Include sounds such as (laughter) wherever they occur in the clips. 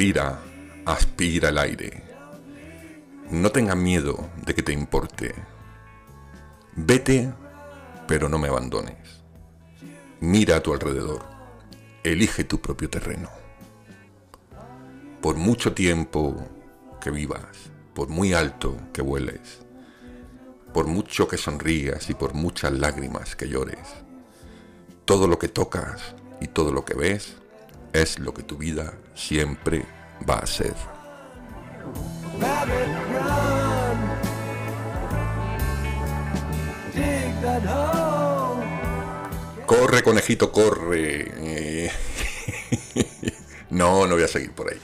Respira, aspira el aire. No tengas miedo de que te importe. Vete, pero no me abandones. Mira a tu alrededor. Elige tu propio terreno. Por mucho tiempo que vivas, por muy alto que vueles, por mucho que sonrías y por muchas lágrimas que llores, todo lo que tocas y todo lo que ves es lo que tu vida siempre va a ser. Corre, conejito, corre. Eh, (laughs) no, no voy a seguir por ahí.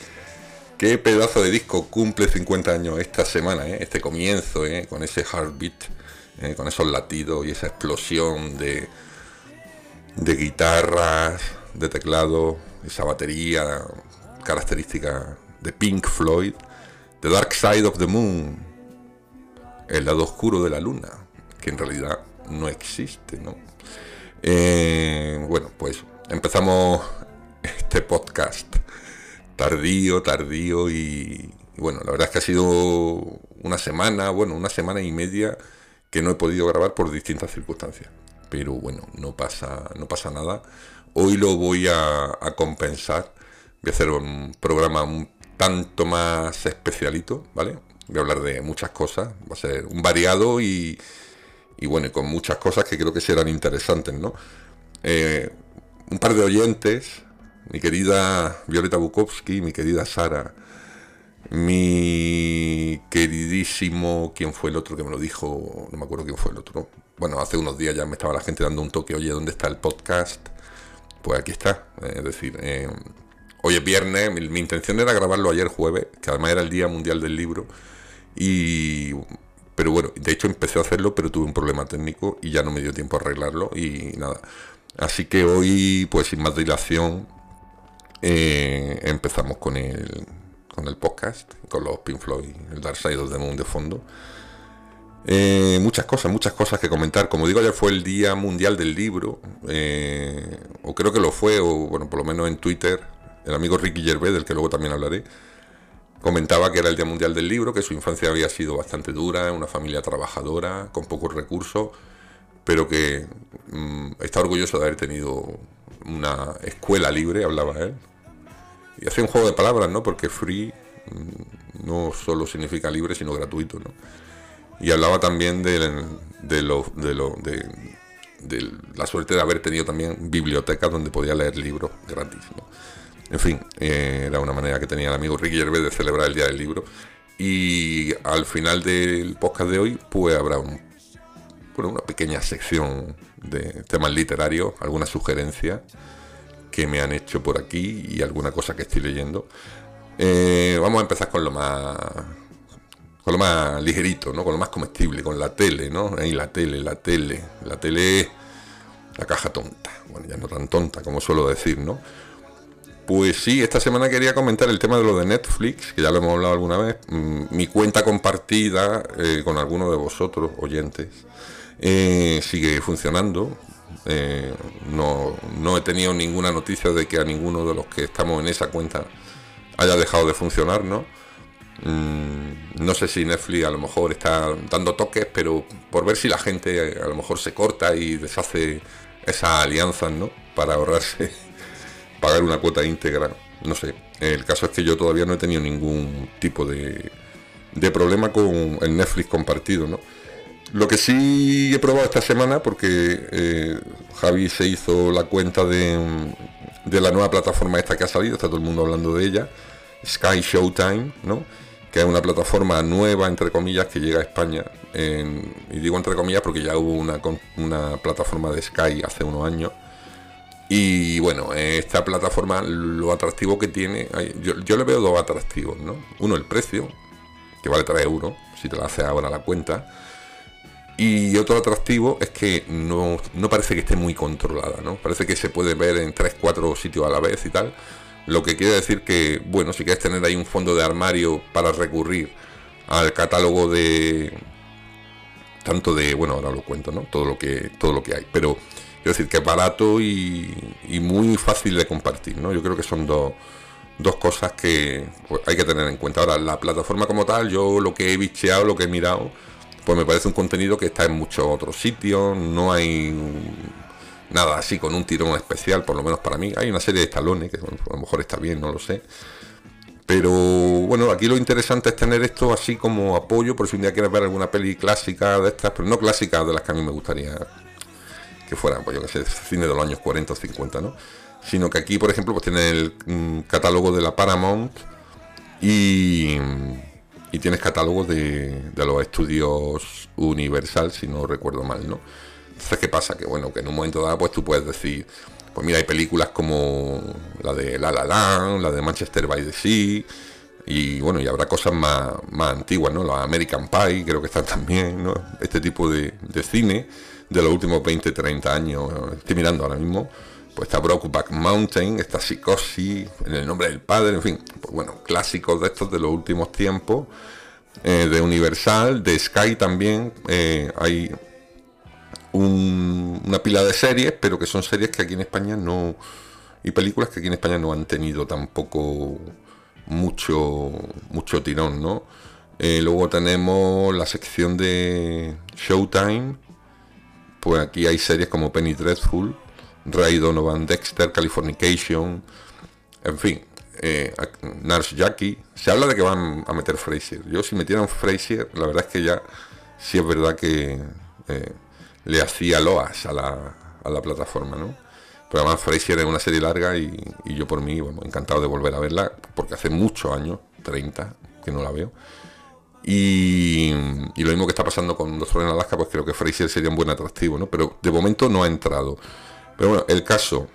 Qué pedazo de disco cumple 50 años esta semana, eh, este comienzo, eh, con ese heartbeat, con esos latidos y esa explosión de, de guitarras, de teclado, esa batería característica de Pink Floyd, The Dark Side of the Moon, el lado oscuro de la luna, que en realidad no existe, ¿no? Eh, bueno, pues empezamos este podcast tardío, tardío y, bueno, la verdad es que ha sido una semana, bueno, una semana y media que no he podido grabar por distintas circunstancias. Pero bueno, no pasa, no pasa nada. Hoy lo voy a, a compensar Voy hacer un programa un tanto más especialito, ¿vale? Voy a hablar de muchas cosas, va a ser un variado y, y bueno, con muchas cosas que creo que serán interesantes, ¿no? Eh, un par de oyentes, mi querida Violeta Bukowski, mi querida Sara, mi queridísimo, ¿quién fue el otro que me lo dijo? No me acuerdo quién fue el otro. Bueno, hace unos días ya me estaba la gente dando un toque, oye, ¿dónde está el podcast? Pues aquí está, es decir, eh, Hoy es viernes, mi, intención era grabarlo ayer jueves, que además era el Día Mundial del Libro. Y pero bueno, de hecho empecé a hacerlo, pero tuve un problema técnico y ya no me dio tiempo a arreglarlo y nada. Así que hoy, pues sin más dilación, eh, empezamos con el, con el podcast, con los Pink Floyd, el Dark Side of the Moon de fondo. Eh, muchas cosas, muchas cosas que comentar. Como digo, ayer fue el Día Mundial del Libro, eh, o creo que lo fue, o bueno, por lo menos en Twitter el amigo Ricky Gervais, del que luego también hablaré, comentaba que era el Día Mundial del Libro, que su infancia había sido bastante dura, una familia trabajadora, con pocos recursos, pero que mm, está orgulloso de haber tenido una escuela libre, hablaba él. Y hacía un juego de palabras, ¿no? Porque free mm, no solo significa libre, sino gratuito, ¿no? Y hablaba también de, la suerte de haber tenido también bibliotecas donde podía leer libros gratis. En fin, eh, era una manera que tenía el amigo Ricky Gervais de celebrar el Día del Libro. Y al final del podcast de hoy, pues habrá un, bueno, una pequeña sección de temas literarios, algunas sugerencias que me han hecho por aquí y alguna cosa que estoy leyendo. Eh, vamos a empezar con lo más con lo más ligerito, ¿no? Con lo más comestible, con la tele, ¿no? Ahí la tele, la tele, la tele, la caja tonta. Bueno, ya no tan tonta como suelo decir, ¿no? Pues sí, esta semana quería comentar el tema de lo de Netflix, que ya lo hemos hablado alguna vez. Mm, mi cuenta compartida eh, con alguno de vosotros, oyentes, eh, sigue funcionando. Eh, no, no he tenido ninguna noticia de que a ninguno de los que estamos en esa cuenta haya dejado de funcionar, ¿no? Mm, no sé si Netflix a lo mejor está dando toques, pero por ver si la gente a lo mejor se corta y deshace esas alianzas, ¿no? Para ahorrarse pagar una cuota íntegra. No sé. El caso es que yo todavía no he tenido ningún tipo de, de problema con el Netflix compartido, ¿no? Lo que sí he probado esta semana, porque eh, Javi se hizo la cuenta de, de, la nueva plataforma esta que ha salido, está todo el mundo hablando de ella, Sky Showtime, ¿no? que es una plataforma nueva, entre comillas, que llega a España. y digo entre comillas porque ya hubo una, una plataforma de Sky hace unos años y bueno, esta plataforma, lo atractivo que tiene, yo, le veo dos atractivos, ¿no? Uno, el precio, que vale 3 euros, si te lo haces ahora la cuenta. Y otro atractivo es que no, parece que esté muy controlada, ¿no? Parece que se puede ver en 3, 4 sitios a la vez y tal. Lo que quiere decir que, bueno, si quieres tener ahí un fondo de armario para recurrir al catálogo de. tanto de. bueno, ahora lo cuento, ¿no? Todo lo que, todo lo que hay. Pero es decir, que es barato y, muy fácil de compartir, ¿no? Yo creo que son dos, dos cosas que pues, hay que tener en cuenta. Ahora, la plataforma como tal, yo lo que he bicheado, lo que he mirado, pues me parece un contenido que está en muchos otros sitios, no hay nada así con un tirón especial, por lo menos para mí. Hay una serie de talones que a lo mejor está bien, no lo sé. Pero bueno, aquí lo interesante es tener esto así como apoyo, por si un día quieres ver alguna peli clásica de estas, pero no clásica de las que a mí me gustaría que fueran, pues yo que sé, cine de los años 40 o 50, ¿no? Sino que aquí, por ejemplo, pues tiene el mm, catálogo de la Paramount y, y tienes catálogo de, de los estudios Universal, si no recuerdo mal, ¿no? Entonces, ¿qué pasa? Que bueno, que en un momento dado, pues tú puedes decir, pues mira, hay películas como la de La La Land, la de Manchester by the Sea, y bueno, y habrá cosas más, antiguas, ¿no? La American Pie, creo que están (laughs) también, ¿no? Este tipo de, cine de los últimos 20, 30 años, estoy mirando ahora mismo, pues está Brokeback Mountain, está Psicosis, en el nombre del padre, en fin, pues bueno, clásicos de estos de los últimos tiempos, eh, de Universal, de Sky también, eh, hay una pila de series, pero que son series que aquí en España no. y películas que aquí en España no han tenido tampoco mucho, mucho tirón, ¿no? Eh, luego tenemos la sección de Showtime. Pues aquí hay series como Penny Dreadful, Ray Donovan Dexter, Californication, en fin, eh, Nurse Jackie. Se habla de que van a meter Fraser. Yo si metieran Fraser, la verdad es que ya sí es verdad que eh, le hacía loas a la, a la plataforma, ¿no? Pero además Frasier es una serie larga y, yo por mí, bueno, encantado de volver a verla, porque hace muchos años, 30, que no la veo. Y, lo mismo que está pasando con Doctor en Alaska, pues creo que Frasier sería un buen atractivo, ¿no? Pero de momento no ha entrado. Pero bueno, el caso,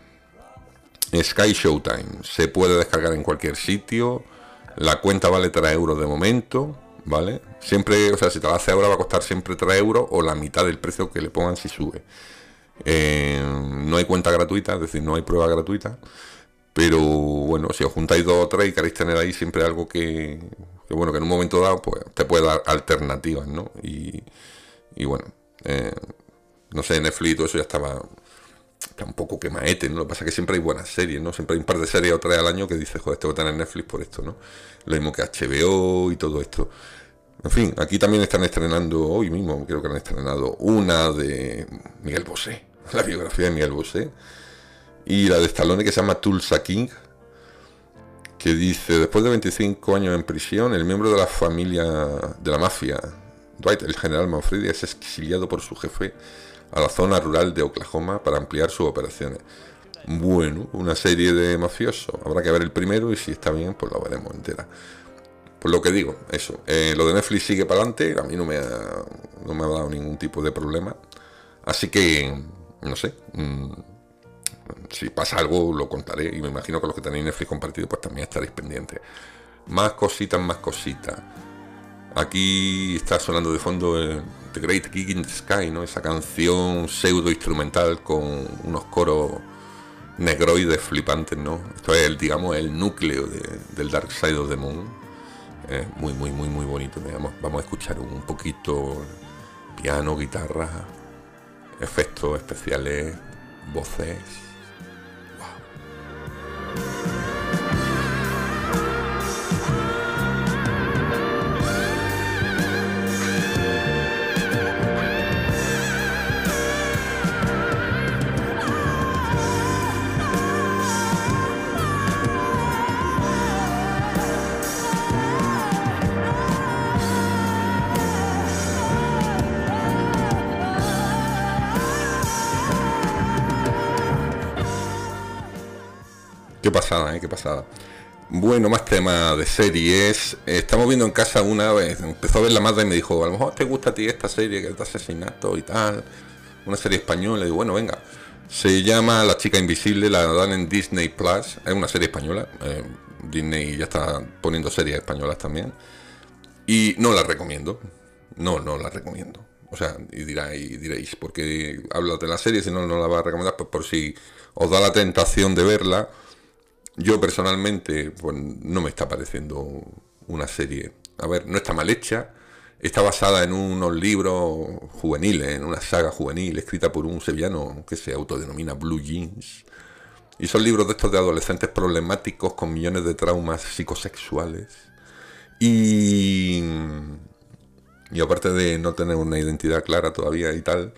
Sky Showtime, se puede descargar en cualquier sitio, la cuenta vale 3 euros de momento, ¿vale? Siempre, o sea, si te la hace ahora va a costar siempre 3 euros o la mitad del precio que le pongan si sube. Eh, no hay cuenta gratuita, es decir, no hay prueba gratuita. Pero bueno, si os juntáis dos o tres y queréis tener ahí siempre algo que, bueno, que en un momento dado pues, te puede dar alternativas, ¿no? Y, bueno, eh, no sé, Netflix y todo eso ya estaba tampoco que maete, ¿no? Lo que pasa es que siempre hay buenas series, ¿no? Siempre hay un par de series o tres al año que dices, joder, tengo que tener Netflix por esto, ¿no? Lo mismo que HBO y todo esto. En fin, aquí también están estrenando, hoy mismo creo que han estrenado una de Miguel Bosé, (laughs) la biografía de Miguel Bosé, y la de Stallone que se llama Tulsa King, que dice, después de 25 años en prisión, el miembro de la familia de la mafia, Dwight, el general Manfredi, es exiliado por su jefe a la zona rural de Oklahoma para ampliar sus operaciones. Bueno, una serie de mafiosos. Habrá que ver el primero y si está bien, pues lo veremos entera. Pues lo que digo, eso. Eh, lo de Netflix sigue para adelante. A mí no me, ha, no me ha dado ningún tipo de problema. Así que, no sé. Mm, si pasa algo, lo contaré. Y me imagino que los que tenéis Netflix compartido, pues también estaréis pendientes. Más cositas, más cositas. Aquí está sonando de fondo The Great Gig in the Sky, ¿no? Esa canción pseudo instrumental con unos coros negroides flipantes, ¿no? Esto es, el, digamos, el núcleo del Dark Side of the Moon. muy, muy, muy, muy bonito. Vamos, vamos a escuchar un poquito piano, guitarra, efectos especiales, voces. Pasada, ¿eh? Qué pasada. Bueno, más tema de series. Estamos viendo en casa una vez. Empezó a ver la madre y me dijo, a lo mejor te gusta a ti esta serie que es asesinato y tal. Una serie española. Y digo, bueno, venga. Se llama La chica invisible, la dan en Disney Plus. Es una serie española. Eh, Disney ya está poniendo series españolas también. Y no la recomiendo. No, no la recomiendo. O sea, y, diréis, diréis, porque habla de la serie, si no, no la va a recomendar, pues por si os da la tentación de verla yo personalmente, pues no me está pareciendo una serie. A ver, no está mal hecha. Está basada en unos libros juveniles, en una saga juvenil escrita por un sevillano que se autodenomina Blue Jeans. Y son libros de estos de adolescentes problemáticos con millones de traumas psicosexuales. Y, y aparte de no tener una identidad clara todavía y tal,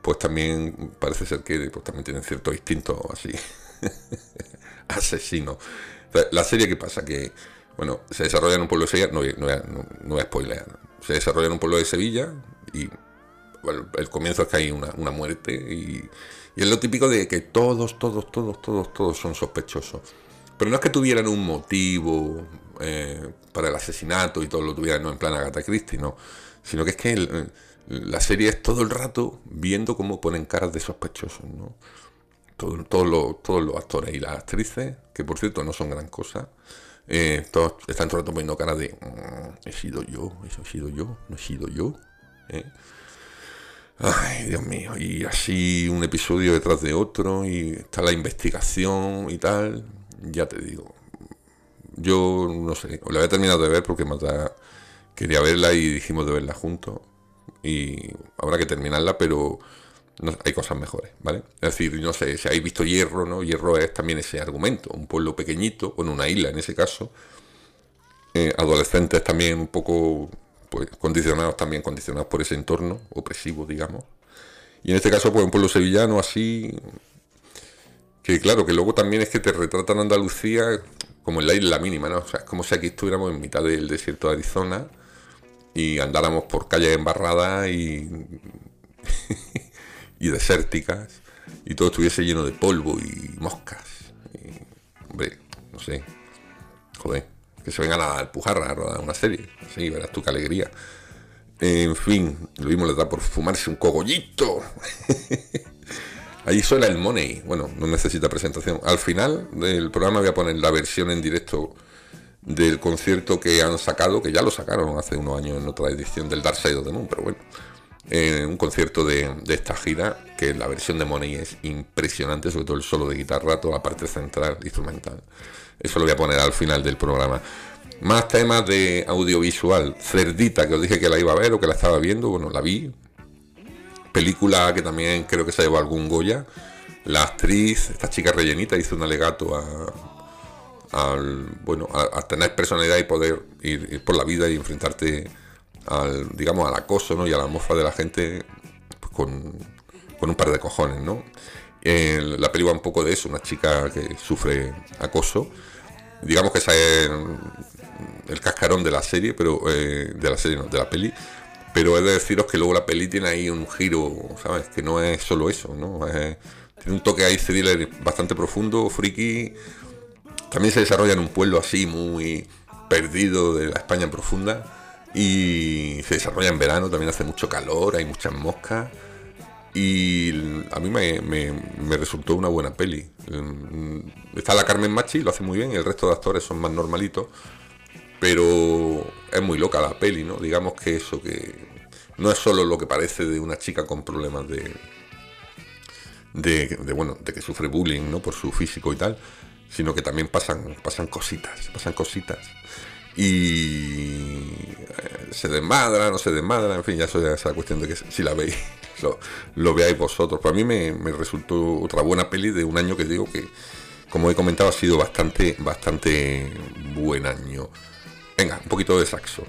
pues también parece ser que pues, también tienen cierto instinto así (laughs) (laughs) asesino. La serie que pasa que, bueno, se desarrolla en un pueblo de Sevilla, no, no, voy a spoilear, se desarrolla en un pueblo de Sevilla y el comienzo es que hay una, muerte y, es lo típico de que todos, todos, todos, todos, todos son sospechosos. Pero no es que tuvieran un motivo eh, para el asesinato y todo lo tuvieran no en plan Agatha Christie, no. Sino que es que la serie es todo el rato viendo cómo ponen caras de sospechosos, ¿no? Todos, los, todos los actores y las actrices, que por cierto no son gran cosa, eh, todos están todo el rato poniendo cara de mm, he sido yo, he sido yo, no he sido yo. ¿eh? Ay, Dios mío, y así un episodio detrás de otro, y está la investigación y tal, ya te digo. Yo no sé, la había terminado de ver porque Mata quería verla y dijimos de verla juntos. Y habrá que terminarla, pero hay cosas mejores, ¿vale? Es decir, no sé, si habéis visto Hierro, ¿no? Hierro es también ese argumento, un pueblo pequeñito, bueno, una isla en ese caso, eh, adolescentes también un poco pues, condicionados, también condicionados por ese entorno opresivo, digamos. Y en este caso, pues un pueblo sevillano así, que claro, que luego también es que te retratan Andalucía como en la isla mínima, ¿no? O sea, es como si aquí estuviéramos en mitad del desierto de Arizona y andáramos por calles embarradas y (laughs) y desérticas y todo estuviese lleno de polvo y moscas. hombre, no sé. Joder, que se vengan a empujar a rodar una serie. Sí, verás tú qué alegría. En fin, lo mismo le da por fumarse un cogollito. (laughs) Ahí suena el money. Bueno, no necesita presentación. Al final del programa voy a poner la versión en directo del concierto que han sacado, que ya lo sacaron hace unos años en otra edición del Dark Side of the Moon, pero bueno en un concierto de, esta gira, que la versión de Money es impresionante, sobre todo el solo de guitarra, toda la parte central instrumental. Eso lo voy a poner al final del programa. Más temas de audiovisual. Cerdita, que os dije que la iba a ver o que la estaba viendo, bueno, la vi. Película que también creo que se llevó algún Goya. La actriz, esta chica rellenita, hizo un alegato a, al, bueno, a, tener personalidad y poder ir por la vida y enfrentarte al, digamos, al acoso ¿no? y a la mofa de la gente pues, con, un par de cojones, ¿no? la película un poco de eso, una chica que sufre acoso. Digamos que es el cascarón de la serie, pero eh, de la serie, no, de la peli. Pero he de deciros que luego la peli tiene ahí un giro, ¿sabes? Que no es solo eso, ¿no? tiene un toque ahí thriller bastante profundo, friki. También se desarrolla en un pueblo así muy perdido de la España profunda y se desarrolla en verano, también hace mucho calor, hay muchas moscas. Y a mí me, resultó una buena peli. Mm, está la Carmen Machi, lo hace muy bien, el resto de actores son más normalitos. Pero es muy loca la peli, ¿no? Digamos que eso, que no es solo lo que parece de una chica con problemas de, de, bueno, de que sufre bullying, ¿no? Por su físico y tal, sino que también pasan, pasan cositas, pasan cositas y se desmadra, no se desmadra, en fin, ya eso ya es la cuestión de que si la veis, (laughs) lo, veáis vosotros. Para mí me, me, resultó otra buena peli de un año que digo que, como he comentado, ha sido bastante, bastante buen año. Venga, un poquito de saxo.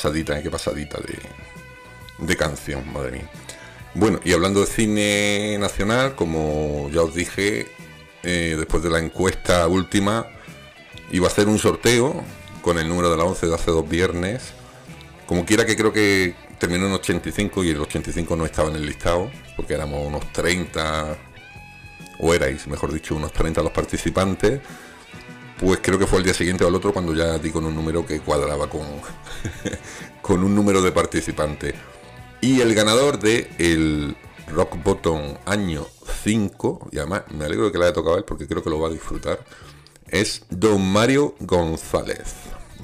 Pasadita, ¿eh? qué pasadita de, canción, madre mía. Bueno, y hablando de cine nacional, como ya os dije, eh, después de la encuesta última, iba a hacer un sorteo con el número de la 11 de hace dos viernes. Como quiera que creo que terminó en 85 y el 85 no estaba en el listado, porque éramos unos 30, o erais, mejor dicho, unos 30 los participantes pues creo que fue el día siguiente o el otro cuando ya di con un número que cuadraba con, (laughs) con un número de participantes. Y el ganador de el Rock Bottom año 5, y además me alegro de que le haya tocado a él porque creo que lo va a disfrutar, es Don Mario González,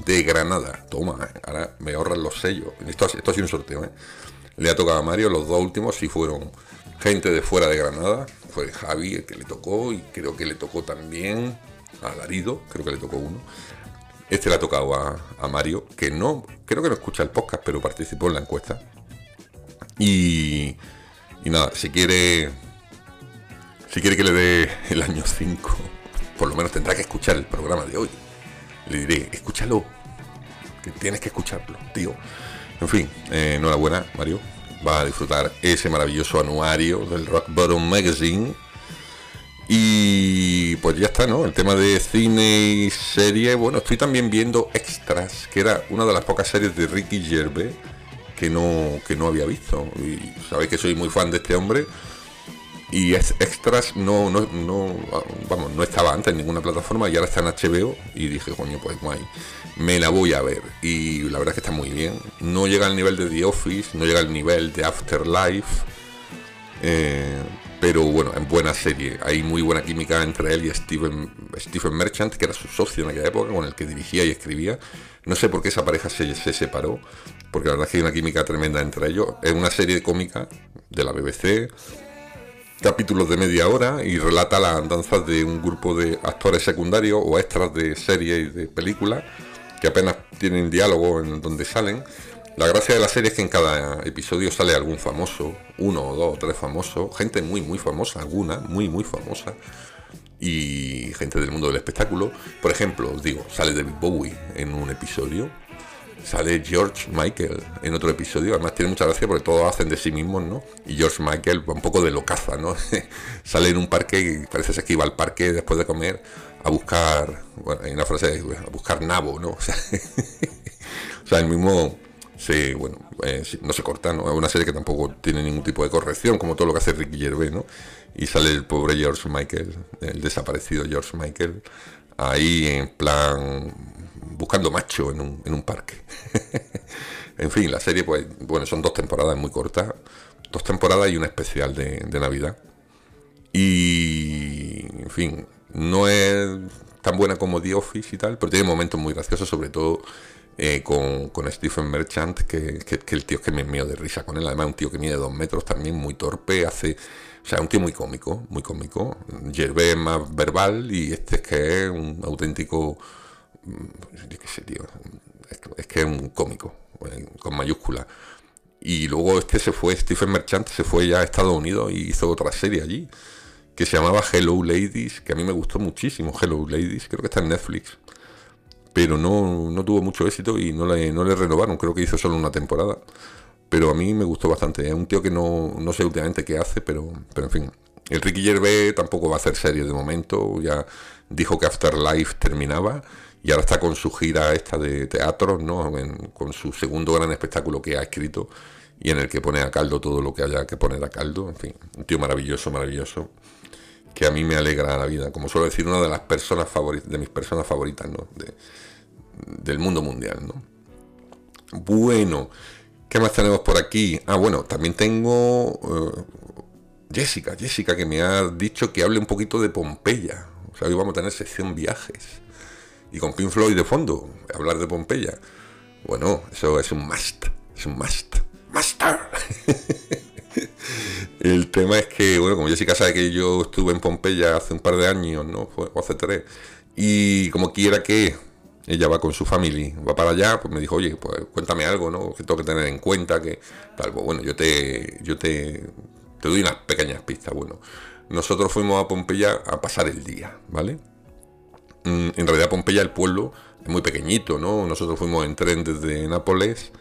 de Granada. Toma, ahora me ahorran los sellos. Esto, esto ha sido un sorteo, ¿eh? Le ha tocado a Mario, los dos últimos sí fueron gente de fuera de Granada. Fue Javi el que le tocó y creo que le tocó también a Larido, creo que le tocó uno. Este le ha tocado a, Mario, que no, creo que no escucha el podcast, pero participó en la encuesta. Y, y nada, si quiere, si quiere que le dé el año 5, por lo menos tendrá que escuchar el programa de hoy. Le diré, escúchalo, que tienes que escucharlo, tío. En fin, eh, enhorabuena, Mario. Va a disfrutar ese maravilloso anuario del Rock Bottom Magazine y pues ya está, ¿no? El tema de cine y serie. Bueno, estoy también viendo Extras, que era una de las pocas series de Ricky Gervais que no, que no había visto. Y sabéis que soy muy fan de este hombre. Y Extras no, no, no, vamos, no estaba antes en ninguna plataforma y ahora está en HBO. Y dije, coño, pues guay, me la voy a ver. Y la verdad es que está muy bien. No llega al nivel de The Office, no llega al nivel de Afterlife. Eh, pero bueno, en buena serie. Hay muy buena química entre él y Stephen Merchant, que era su socio en aquella época, con el que dirigía y escribía. No sé por qué esa pareja se, separó, porque la verdad es que hay una química tremenda entre ellos. Es una serie cómica de la BBC, capítulos de media hora, y relata las andanzas de un grupo de actores secundarios o extras de series y de películas, que apenas tienen diálogo en donde salen la gracia de la serie es que en cada episodio sale algún famoso, uno o dos o tres famosos, gente muy muy famosa, alguna muy muy famosa, y gente del mundo del espectáculo. Por ejemplo, os digo, sale David Bowie en un episodio, sale George Michael en otro episodio, además tiene mucha gracia porque todos hacen de sí mismos, ¿no? Y George Michael va un poco de locaza, ¿no? (laughs) sale en un parque y parece ser que iba al parque después de comer a buscar, bueno, hay una frase, a buscar nabo, ¿no? O (laughs) sea, o sea el mismo Sí, bueno, eh, no se corta, ¿no? Es una serie que tampoco tiene ningún tipo de corrección, como todo lo que hace Ricky Gervais, ¿no? Y sale el pobre George Michael, el desaparecido George Michael, ahí en plan buscando macho en un, en un parque. (laughs) en fin, la serie, pues, bueno, son dos temporadas muy cortas, dos temporadas y una especial de, de Navidad. Y, en fin, no es tan buena como The Office y tal, pero tiene momentos muy graciosos, sobre todo eh, con, Stephen Merchant, que, el tío que me mío de risa con él, además un tío que mide dos metros también, muy torpe, hace, o sea, un tío muy cómico, muy cómico, Gervais es más verbal y este es que es un auténtico, mm, qué sé, tío, es, que es un cómico, eh, con mayúscula. Y luego este se fue, Stephen Merchant se fue ya a Estados Unidos y hizo otra serie allí, que se llamaba Hello Ladies, que a mí me gustó muchísimo, Hello Ladies, creo que está en Netflix pero no, no tuvo mucho éxito y no le, no le renovaron, creo que hizo solo una temporada. Pero a mí me gustó bastante, es un tío que no, no sé últimamente qué hace, pero, pero en fin. El Ricky Gervais tampoco va a hacer serie de momento, ya dijo que Afterlife terminaba y ahora está con su gira esta de teatro, ¿no? con su segundo gran espectáculo que ha escrito y en el que pone a caldo todo lo que haya que poner a caldo, en fin, un tío maravilloso, maravilloso, que a mí me alegra la vida, como suelo decir, una de las personas favoritas, de mis personas favoritas, ¿no? Del mundo mundial, ¿no? Bueno, ¿qué más tenemos por aquí? Ah, bueno, también tengo eh, Jessica, Jessica que me ha dicho que hable un poquito de Pompeya. O sea, hoy vamos a tener sección viajes. Y con Pink Floyd de fondo, hablar de Pompeya. Bueno, eso es un must, es un must. Master. (laughs) El tema es que, bueno, como Jessica sabe que yo estuve en Pompeya hace un par de años, ¿no? o hace tres. Y como quiera que ella va con su familia, va para allá, pues me dijo, oye, pues cuéntame algo, ¿no? Que tengo que tener en cuenta, que tal, pues bueno, yo te, yo te, te doy unas pequeñas pistas. Bueno, nosotros fuimos a Pompeya a pasar el día, ¿vale? Mm, en realidad Pompeya, el pueblo, es muy pequeñito, ¿no? Nosotros fuimos en tren desde Nápoles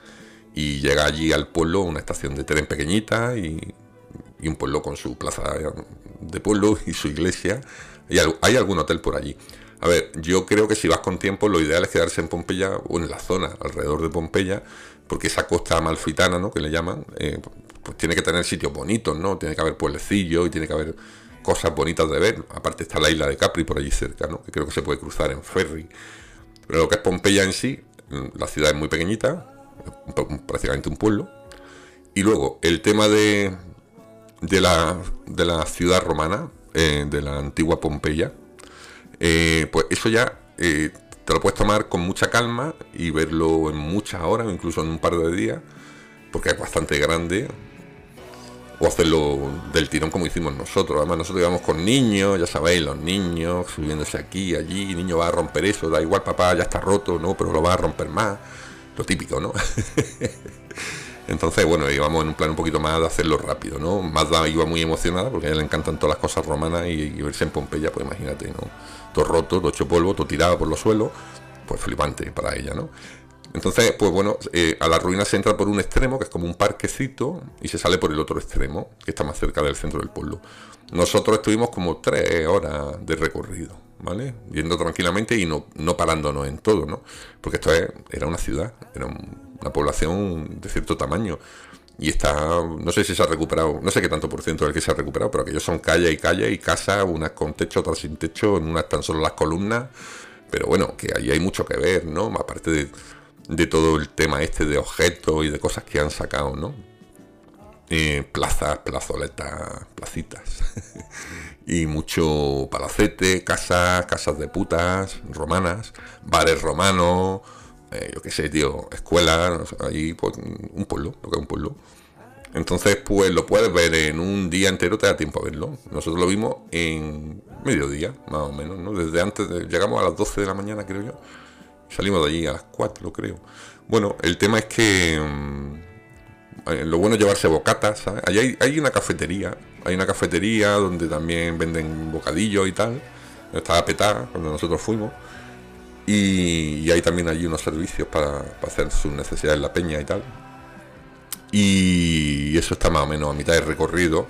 y llega allí al pueblo una estación de tren pequeñita y, y un pueblo con su plaza de pueblo y su iglesia. Y hay algún hotel por allí. A ver, yo creo que si vas con tiempo, lo ideal es quedarse en Pompeya o en la zona alrededor de Pompeya, porque esa costa amalfitana, ¿no? Que le llaman, eh, pues tiene que tener sitios bonitos, ¿no? Tiene que haber pueblecillos y tiene que haber cosas bonitas de ver. Aparte está la isla de Capri por allí cerca, ¿no? Que creo que se puede cruzar en ferry. Pero lo que es Pompeya en sí, mm, la ciudad es muy pequeñita, prácticamente un pueblo. Y luego, el tema de, de, la, de la ciudad romana, eh, de la antigua Pompeya, eh, pues eso ya eh, te lo puedes tomar con mucha calma y verlo en muchas horas, incluso en un par de días, porque es bastante grande. O hacerlo del tirón como hicimos nosotros. Además, nosotros íbamos con niños, ya sabéis, los niños subiéndose aquí, allí, niño va a romper eso, da igual, papá ya está roto, no, pero lo va a romper más. Lo típico, ¿no? (laughs) Entonces, bueno, íbamos en un plan un poquito más de hacerlo rápido, ¿no? Mazda iba muy emocionada porque a ella le encantan todas las cosas romanas y, verse en Pompeya, pues imagínate, ¿no? Todo roto, todo hecho polvo, todo tirado por los suelos, pues flipante para ella, ¿no? Entonces, pues bueno, eh, a la ruina se entra por un extremo, que es como un parquecito, y se sale por el otro extremo, que está más cerca del centro del pueblo. Nosotros estuvimos como tres horas de recorrido, ¿vale? Yendo tranquilamente y no, no parándonos en todo, ¿no? Porque esto era una ciudad, era una población de cierto tamaño. Y está, no sé si se ha recuperado, no sé qué tanto por ciento del que se ha recuperado, pero aquellos son calle y calle y casa, unas con techo, otras sin techo, en unas tan solo las columnas. Pero bueno, que ahí hay mucho que ver, ¿no? Aparte de, de todo el tema este de objetos y de cosas que han sacado, ¿no? Eh, plazas, plazoletas, placitas. (laughs) y mucho palacete, casas, casas de putas romanas, bares romanos, eh, yo qué sé, tío, escuelas, ahí pues, un pueblo, lo que es un pueblo. Entonces, pues lo puedes ver en un día entero, te da tiempo a verlo. Nosotros lo vimos en mediodía, más o menos, ¿no? Desde antes, llegamos a las 12 de la mañana, creo yo. Salimos de allí a las 4, creo. Bueno, el tema es que mm, eh, lo bueno es llevarse bocatas, ¿sabes? hay, hay, una cafetería, hay una cafetería donde también venden bocadillos y tal. Estaba petada cuando nosotros fuimos. Y, hay también allí unos servicios para, hacer sus necesidades en la peña y tal. Y eso está más o menos a mitad de recorrido.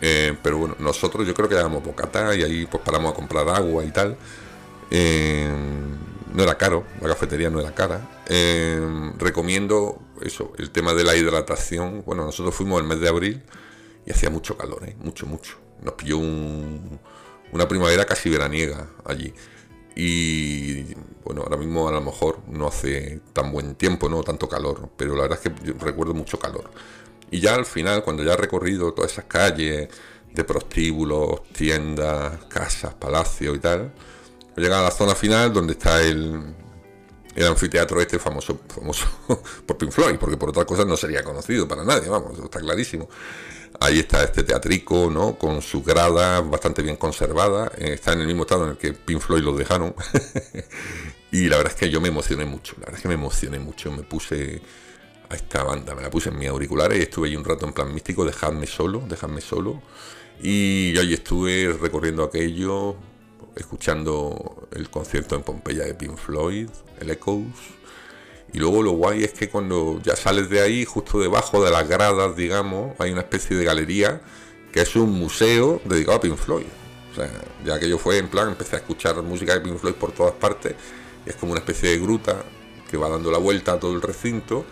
Eh, pero bueno, nosotros yo creo que llevamos bocata y ahí pues paramos a comprar agua y tal. Eh, no era caro, la cafetería no era cara. Eh, recomiendo eso, el tema de la hidratación. Bueno, nosotros fuimos el mes de abril y hacía mucho calor, mucho, mucho. Nos pilló una primavera casi veraniega allí. Y bueno, ahora mismo a lo mejor no hace tan buen tiempo, no tanto calor, pero la verdad es que recuerdo mucho calor. Y ya al final, cuando ya he recorrido todas esas calles de prostíbulos, tiendas, casas, palacios y tal, Llega a la zona final donde está el, el anfiteatro este famoso, famoso (laughs) por Pink Floyd, porque por otras cosas no sería conocido para nadie, vamos, está clarísimo. Ahí está este teatrico, ¿no? Con su grada bastante bien conservada. Eh, está en el mismo estado en el que Pink Floyd lo dejaron. (laughs) y la verdad es que yo me emocioné mucho. La verdad es que me emocioné mucho. Me puse a esta banda, me la puse en mis auriculares y estuve ahí un rato en plan místico, dejadme solo, dejadme solo. Y ahí estuve recorriendo aquello, escuchando el concierto en Pompeya de Pink Floyd, el Echoes. Y luego lo guay es que cuando ya sales de ahí, justo debajo de las gradas, digamos, hay una especie de galería que es un museo dedicado a Pink Floyd. O sea, ya que yo fue en plan, empecé a escuchar música de Pink Floyd por todas partes. Y es como una especie de gruta que va dando la vuelta a todo el recinto.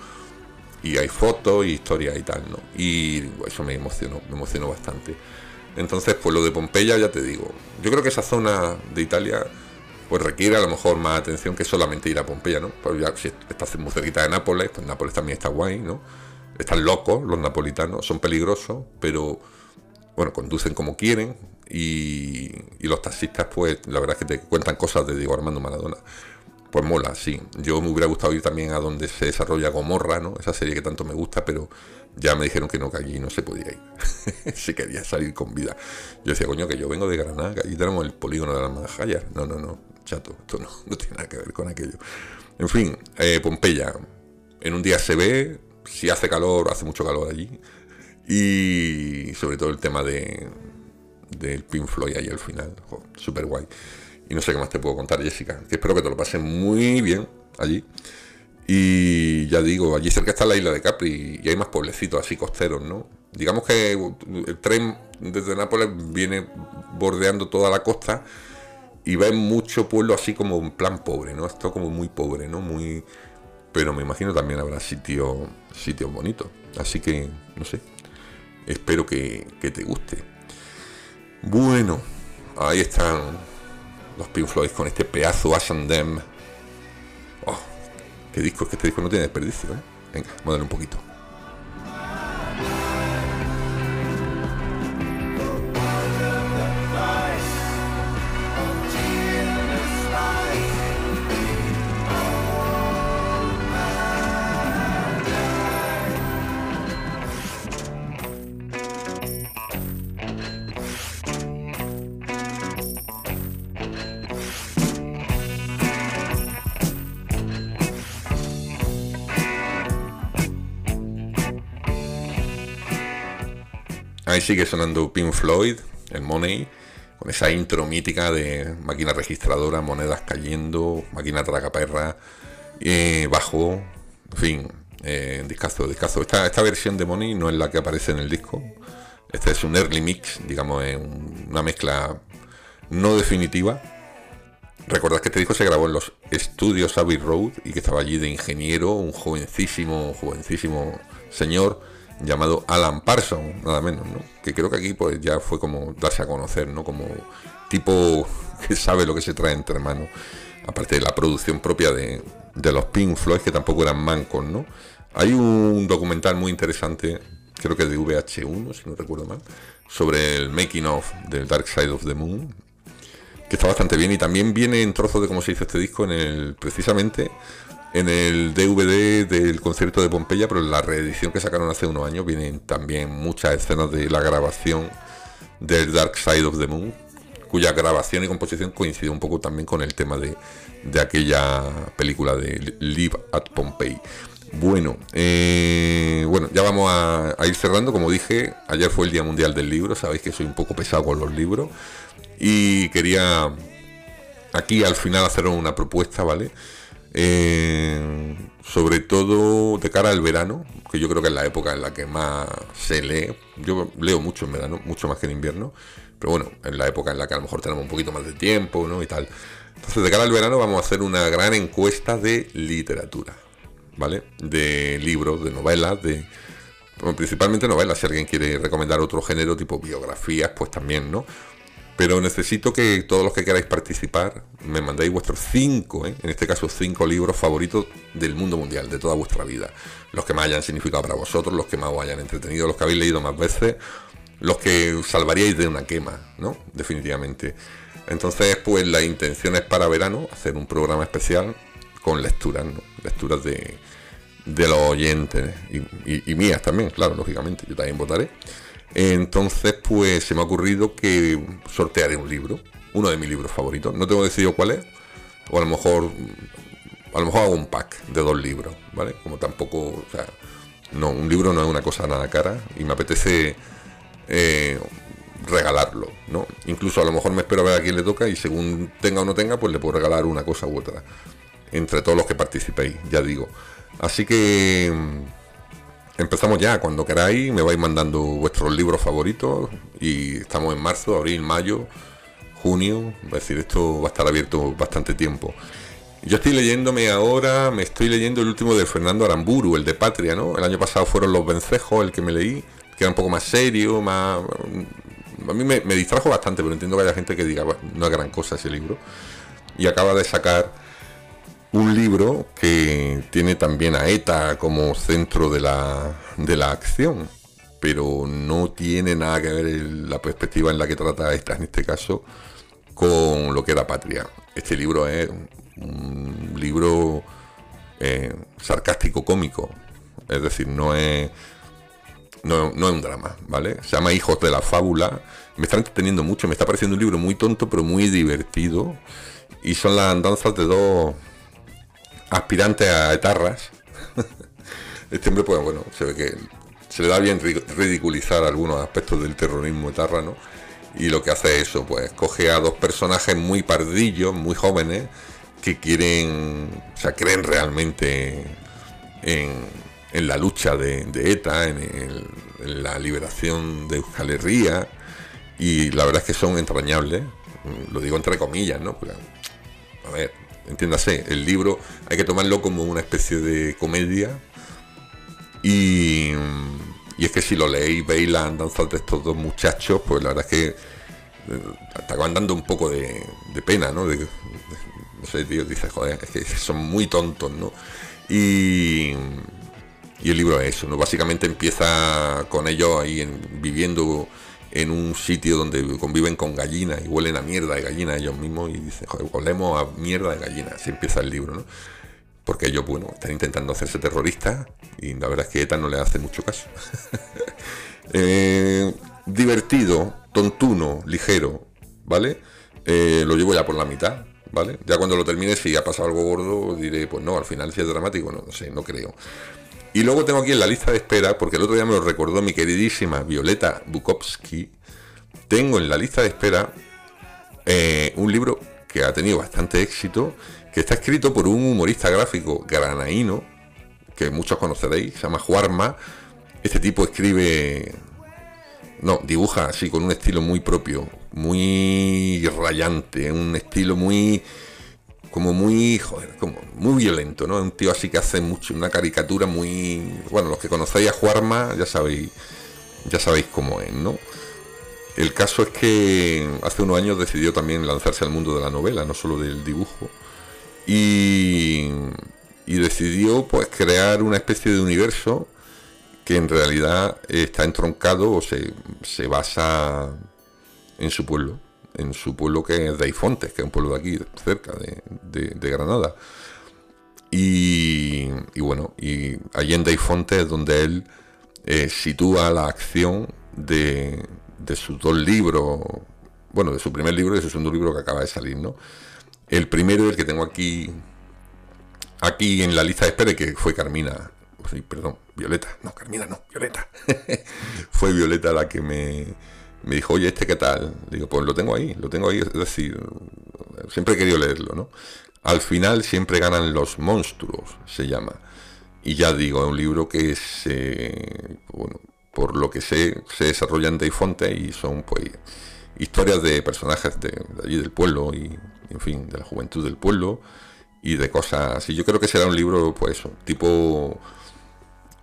Y hay fotos y historias y tal, ¿no? Y eso me emocionó, me emocionó bastante. Entonces, pues lo de Pompeya, ya te digo, yo creo que esa zona de Italia pues requiere a lo mejor más atención que solamente ir a Pompeya, ¿no? Pues ya si estás muy cerquita de Nápoles, pues Nápoles también está guay, ¿no? Están locos los napolitanos, son peligrosos, pero bueno, conducen como quieren y, y los taxistas, pues la verdad es que te cuentan cosas de Diego Armando Maradona. Pues mola, sí. Yo me hubiera gustado ir también a donde se desarrolla Gomorra, ¿no? Esa serie que tanto me gusta, pero ya me dijeron que no, que allí no se podía ir. (laughs) si quería salir con vida. Yo decía, coño, que yo vengo de Granada, que allí tenemos el polígono de las Manjallas. No, no, no, chato, esto no, no tiene nada que ver con aquello. En fin, eh, Pompeya. En un día se ve, si hace calor, hace mucho calor allí. Y sobre todo el tema de del Pink Floyd ahí al final. Súper guay. Y no sé qué más te puedo contar, Jessica. Que espero que te lo pases muy bien allí. Y ya digo, allí cerca está la isla de Capri y hay más pueblecitos así costeros, ¿no? Digamos que el tren desde Nápoles viene bordeando toda la costa y ven mucho pueblo así como en plan pobre, ¿no? Esto como muy pobre, ¿no? Muy... Pero me imagino también habrá sitios sitio bonitos. Así que, no sé, espero que, te guste. Bueno, ahí están los Pink Floyd con este pedazo Them. Oh, qué disco, es que este disco no tiene desperdicio, ¿eh? Venga, darle un poquito. Ahí sigue sonando Pink Floyd, el Money, con esa intro mítica de máquina registradora, monedas cayendo, máquina tragaperra, eh, bajo, en fin, eh, discazo, discazo. Esta, esta versión de Money no es la que aparece en el disco. Este es un early mix, digamos, una mezcla no definitiva. Recordad que este disco se grabó en los estudios Abbey Road y que estaba allí de ingeniero, un jovencísimo, jovencísimo señor llamado Alan Parsons, nada menos, ¿no? Que creo que aquí pues ya fue como darse a conocer, ¿no? Como tipo (laughs) que sabe lo que se trae entre manos. Aparte de la producción propia de, los Pink Floyd, que tampoco eran mancos, ¿no? Hay un documental muy interesante, creo que de VH1, si no recuerdo mal, sobre el making of del Dark Side of the Moon, que está bastante bien y también viene en trozos de cómo se hizo este disco en el precisamente en el DVD del concierto de Pompeya, pero en la reedición que sacaron hace unos años vienen también muchas escenas de la grabación del Dark Side of the Moon, cuya grabación y composición coincide un poco también con el tema de, aquella película de Live at Pompeii. Bueno, eh, bueno, ya vamos a, a, ir cerrando. Como dije, ayer fue el Día Mundial del Libro. Sabéis que soy un poco pesado con los libros. Y quería aquí al final hacer una propuesta, ¿vale? Eh, sobre todo de cara al verano, que yo creo que es la época en la que más se lee. Yo leo mucho en verano, mucho más que en invierno, pero bueno, en la época en la que a lo mejor tenemos un poquito más de tiempo, ¿no? Y tal. Entonces, de cara al verano vamos a hacer una gran encuesta de literatura, ¿vale? De libros, de novelas, de... principalmente novelas, si alguien quiere recomendar otro género tipo biografías, pues también, ¿no? Pero necesito que todos los que queráis participar me mandéis vuestros cinco, ¿eh? en este caso cinco libros favoritos del mundo mundial, de toda vuestra vida. Los que más hayan significado para vosotros, los que más os hayan entretenido, los que habéis leído más veces, los que salvaríais de una quema, ¿no? Definitivamente. Entonces, pues la intención es para verano hacer un programa especial con lecturas, ¿no? Lecturas de, de los oyentes y mías también, claro, lógicamente, yo también votaré. Entonces, pues se me ha ocurrido que sortearé un libro, uno de mis libros favoritos. No tengo decidido cuál es, o a lo mejor, a lo mejor hago un pack de dos libros, ¿vale? Como tampoco, o sea, no, un libro no es una cosa nada cara y me apetece eh, regalarlo, ¿no? Incluso a lo mejor me espero a ver a quién le toca y según tenga o no tenga, pues le puedo regalar una cosa u otra. Entre todos los que participéis, ya digo. Así que Empezamos ya, cuando queráis, me vais mandando vuestros libros favoritos y estamos en marzo, abril, mayo, junio, es decir, esto va a estar abierto bastante tiempo. Yo estoy leyéndome ahora, me estoy leyendo el último de Fernando Aramburu, el de Patria, ¿no? El año pasado fueron Los Vencejos, el que me leí, que era un poco más serio, más... A mí me distrajo bastante, pero entiendo que haya gente que diga, no es gran cosa ese libro. Y acaba de sacar un libro que tiene también a ETA como centro de la, de la acción, pero no tiene nada que ver la perspectiva en la que trata ETA en este caso con lo que era Patria. Este libro es un libro eh, sarcástico cómico, es decir, no es, no, no, es un drama, ¿vale? Se llama Hijos de la Fábula, me está entreteniendo mucho, me está pareciendo un libro muy tonto pero muy divertido y son las andanzas de dos aspirante a etarras. (laughs) este hombre, pues bueno, se ve que se le da bien ridiculizar algunos aspectos del terrorismo etarra, ¿no? Y lo que hace es eso, pues coge a dos personajes muy pardillos, muy jóvenes, que quieren, o sea, creen realmente en, la lucha de, ETA, en, la liberación de Euskal Herria, y la verdad es que son entrañables, lo digo entre comillas, ¿no? a ver, entiéndase, el libro hay que tomarlo como una especie de comedia. Y, y es que si lo leéis, veis la andanza de estos dos muchachos, pues la verdad es que te acaban dando un poco de, pena, ¿no? De, no sé, tío, dices, joder, es que son muy tontos, ¿no? Y, y el libro es eso, ¿no? Básicamente empieza con ellos ahí viviendo en un sitio donde conviven con gallinas y huelen a mierda de gallina ellos mismos y dicen, joder, olemos a mierda de gallina. Así empieza el libro, ¿no? Porque ellos, bueno, están intentando hacerse terroristas y la verdad es que ETA no le hace mucho caso. (laughs) Eh, divertido, tontuno, ligero, ¿vale? Eh, lo llevo ya por la mitad, ¿vale? Ya cuando lo termine, si ha pasado algo gordo, diré, pues no, al final si es dramático, no sé, no creo. Y luego tengo aquí en la lista de espera, porque el otro día me lo recordó mi queridísima Violeta Bukowski, tengo en la lista de espera eh, un libro que ha tenido bastante éxito, que está escrito por un humorista gráfico granaíno, que muchos conoceréis, se llama Juarma. Este tipo escribe, no, dibuja así con un estilo muy propio, muy rayante, un estilo muy como muy, joder, como muy violento, ¿no? Un tío así que hace mucho, una caricatura muy, bueno, los que conocéis a Juarma ya sabéis, ya sabéis cómo es, ¿no? El caso es que hace unos años decidió también lanzarse al mundo de la novela, no solo del dibujo, y, y decidió pues crear una especie de universo que en realidad está entroncado o se, se basa en su pueblo en su pueblo que es Deifontes, que es un pueblo de aquí, cerca de, Granada. Y, bueno, y allí en Deifontes es donde él eh, sitúa la acción de, de sus dos libros, bueno, de su primer libro y de su segundo libro que acaba de salir, ¿no? El primero, el que tengo aquí, aquí en la lista de espera, que fue Carmina, perdón, Violeta, no, Carmina no, Violeta. (laughs) fue Violeta la que me, me dijo, oye, ¿este qué tal? Digo, pues lo tengo ahí, lo tengo ahí, es decir, siempre he querido leerlo, ¿no? Al final siempre ganan los monstruos, se llama. Y ya digo, es un libro que se, bueno, por lo que sé, se desarrolla en Deifonte y son, pues, historias de personajes de, allí del pueblo y, en fin, de la juventud del pueblo y de cosas así. Yo creo que será un libro, pues tipo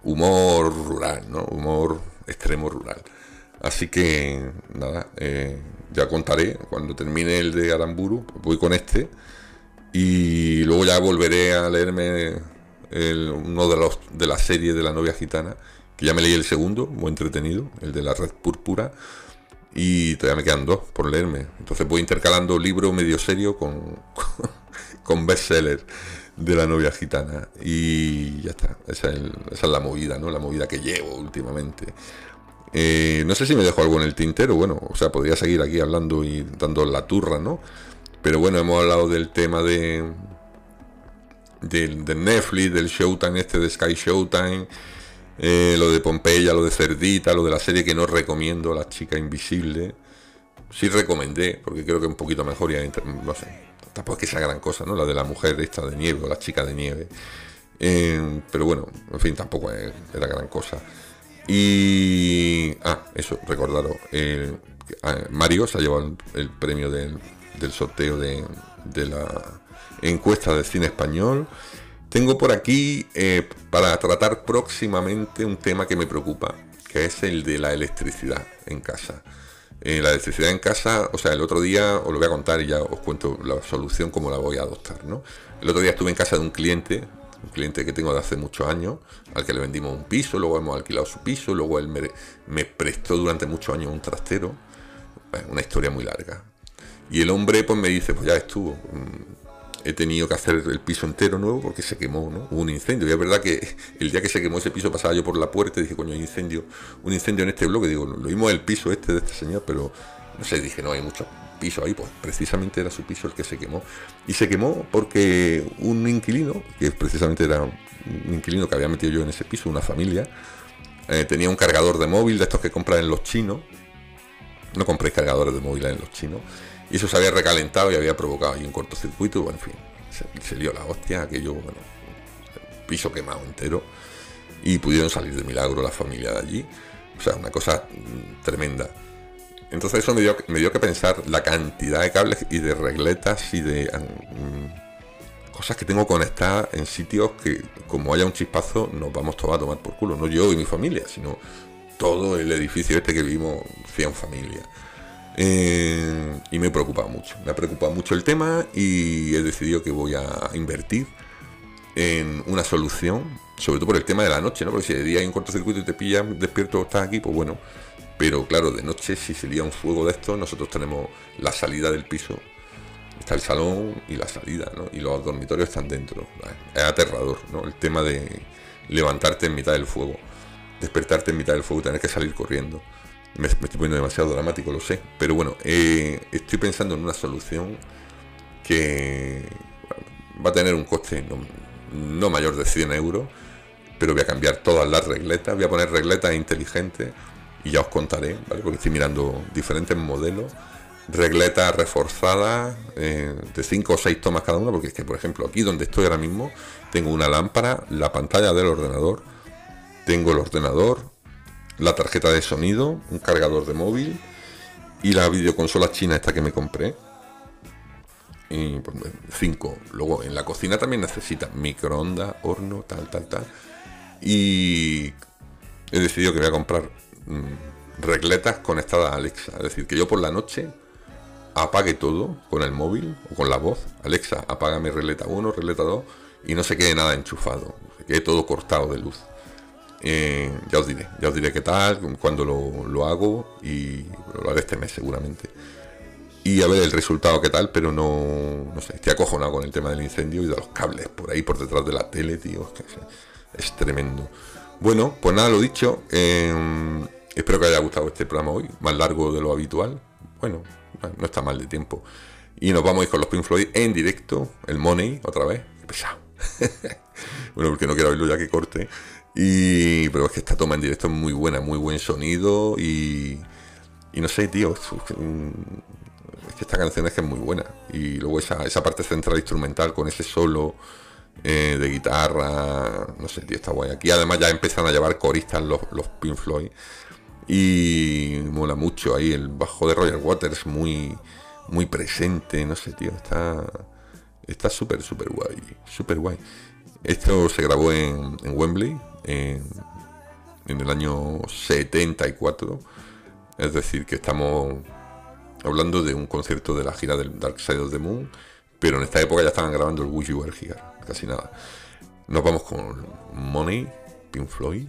humor rural, ¿no? Humor extremo rural. Así que nada, eh, ya contaré cuando termine el de Aramburu, voy con este y luego ya volveré a leerme uno de los de la serie de la novia gitana, que ya me leí el segundo, muy entretenido, el de la red púrpura y todavía me quedan dos por leerme. Entonces voy intercalando libro medio serio con, (laughs) con bestseller de la novia gitana y ya está. Esa es, esa es la movida, ¿no? La movida que llevo últimamente. Eh, no sé si me dejo algo en el tintero, bueno, o sea, podría seguir aquí hablando y dando la turra, ¿no? Pero bueno, hemos hablado del tema de, de, Netflix, del Showtime este de Sky Showtime, eh, lo de Pompeya, lo de Cerdita, lo de la serie que no recomiendo, La chica invisible. Sí recomendé, porque creo que un poquito mejor y no sé, tampoco es que sea gran cosa, ¿no? La de la mujer esta de nieve, o la chica de nieve. Eh, pero bueno, en fin, tampoco era gran cosa. Y. Ah, eso, recordaros. Mario se ha llevado el, premio del, sorteo de, la encuesta de cine español. Tengo por aquí eh, para tratar próximamente un tema que me preocupa, que es el de la electricidad en casa. Eh, la electricidad en casa, o sea, el otro día os lo voy a contar y ya os cuento la solución, cómo la voy a adoptar, ¿no? El otro día estuve en casa de un cliente, un cliente que tengo de hace muchos años, al que le vendimos un piso, luego hemos alquilado su piso, luego él me, prestó durante muchos años un trastero, una historia muy larga. Y el hombre pues me dice, pues ya estuvo, mm, he tenido que hacer el piso entero nuevo porque se quemó, ¿no? Hubo un incendio. Y es verdad que (laughs) el día que se quemó ese piso pasaba yo por la puerta y dije, coño, hay incendio, un incendio en este bloque. Digo, lo mismo el piso este de este señor, pero no sé, dije, no, hay mucho piso ahí, pues precisamente era su piso el que se quemó. Y se quemó porque un inquilino, que precisamente era un inquilino que había metido yo en ese piso, una familia, eh, tenía un cargador de móvil de estos que compran en los chinos. No compréis cargadores de móvil en los chinos. Y eso se había recalentado y había provocado ahí un cortocircuito. Bueno, en fin, se, se la hostia, aquello, bueno, piso quemado entero. Y pudieron salir de milagro la familia de allí. O sea, una cosa mm, tremenda. Entonces eso me dio, que pensar la cantidad de cables y de regletas y de cosas que tengo conectadas en sitios que como haya un chispazo nos vamos todos a tomar por culo. No yo y mi familia, sino todo el edificio este que vivimos 100 familias. Eh, y me he preocupado mucho. Me ha preocupado mucho el tema y he decidido que voy a invertir en una solución, sobre todo por el tema de la noche, ¿no? Porque si de día hay un cortocircuito y te pillas despierto, estás aquí, pues bueno. Pero claro, de noche, si sería un fuego de esto, nosotros tenemos la salida del piso. Está el salón y la salida, ¿no? Y los dormitorios están dentro. Es aterrador, ¿no? El tema de levantarte en mitad del fuego, despertarte en mitad del fuego tener que salir corriendo. Me, estoy poniendo demasiado dramático, lo sé. Pero bueno, eh, estoy pensando en una solución que va a tener un coste no, mayor de 100 euros, pero voy a cambiar todas las regletas, voy a poner regletas inteligentes y ya os contaré, ¿vale? Porque estoy mirando diferentes modelos, regletas reforzadas eh, de 5 o 6 tomas cada una, porque es que, por ejemplo, aquí donde estoy ahora mismo, tengo una lámpara, la pantalla del ordenador, tengo el ordenador, la tarjeta de sonido, un cargador de móvil y la videoconsola china esta que me compré. Y pues, cinco. Luego en la cocina también necesita microondas, horno, tal, tal, tal. Y he decidido que voy a comprar regletas conectadas a Alexa. Es decir, que yo por la noche apague todo con el móvil o con la voz. Alexa, apaga mi regleta 1, regleta 2 y no se quede nada enchufado. Se quede todo cortado de luz. Eh, ya os diré, ya os diré qué tal, cuando lo, hago y lo haré este mes seguramente. Y a ver el resultado qué tal, pero no, no sé, estoy acojonado con el tema del incendio y de los cables por ahí, por detrás de la tele, tío. Es, tremendo. Bueno, pues nada, lo dicho. Em, espero que haya gustado este programa hoy, más largo de lo habitual. Bueno, no está mal de tiempo. Y nos vamos a ir con los Pink Floyd en directo, el Money, otra vez. pesado. (laughs) bueno, porque no quiero verlo ya que corte. Y, pero es que esta toma en directo es muy buena, muy buen sonido y, y no sé, tío, es, que esta canción es que es muy buena. Y luego esa parte central instrumental con ese solo eh, de guitarra, no sé, tío, está guay. Aquí además ya empiezan a llevar coristas los, los Pink Floyd y mola mucho ahí el bajo de Roger Waters muy, muy presente, no sé, tío, está... Está súper, súper guay, súper guay. Esto se grabó en, Wembley en, el año 74. Es decir, que estamos hablando de un concierto de la gira del Dark Side of the Moon, pero en esta época ya estaban grabando el Wish You Were Here, casi nada. Nos vamos con Money, Pink Floyd.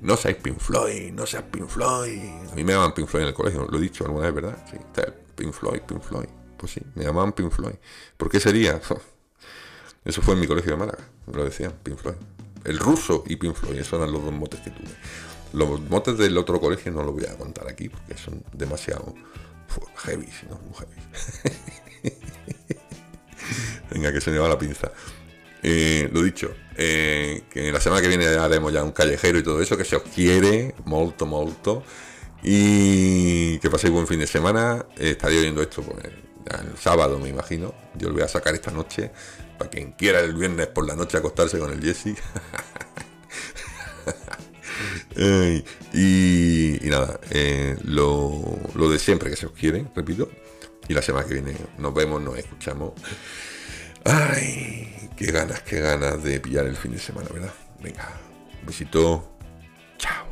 No seáis Pink Floyd, no seas Pink Floyd. A mí me llaman Pink Floyd en el colegio, lo he dicho alguna vez, ¿verdad? Sí, Pink Floyd, Pink Floyd. Pues sí, me llamaban Pink Floyd. ¿Por qué sería? (laughs) Eso fue en mi colegio de Málaga, me lo decían, Pink Floyd. El ruso y Pink Floyd, esos eran los dos motes que tuve. Los motes del otro colegio no los voy a contar aquí porque son demasiado heavy, ¿no? Muy heavy. (laughs) Venga, que se me va la pinza. Eh, lo dicho, eh, que la semana que viene haremos ya un callejero y todo eso, que se os quiere, molto, molto. Y que paséis buen fin de semana. Eh, estaría oyendo esto pues, el sábado, me imagino. Yo lo voy a sacar esta noche para quien quiera el viernes por la noche acostarse con el Jesse. (laughs) y, nada, eh, lo, lo, de siempre que se os quiere, repito. Y la semana que viene nos vemos, nos escuchamos. Ay, qué ganas, qué ganas de pillar el fin de semana, ¿verdad? Venga, un besito. Chao.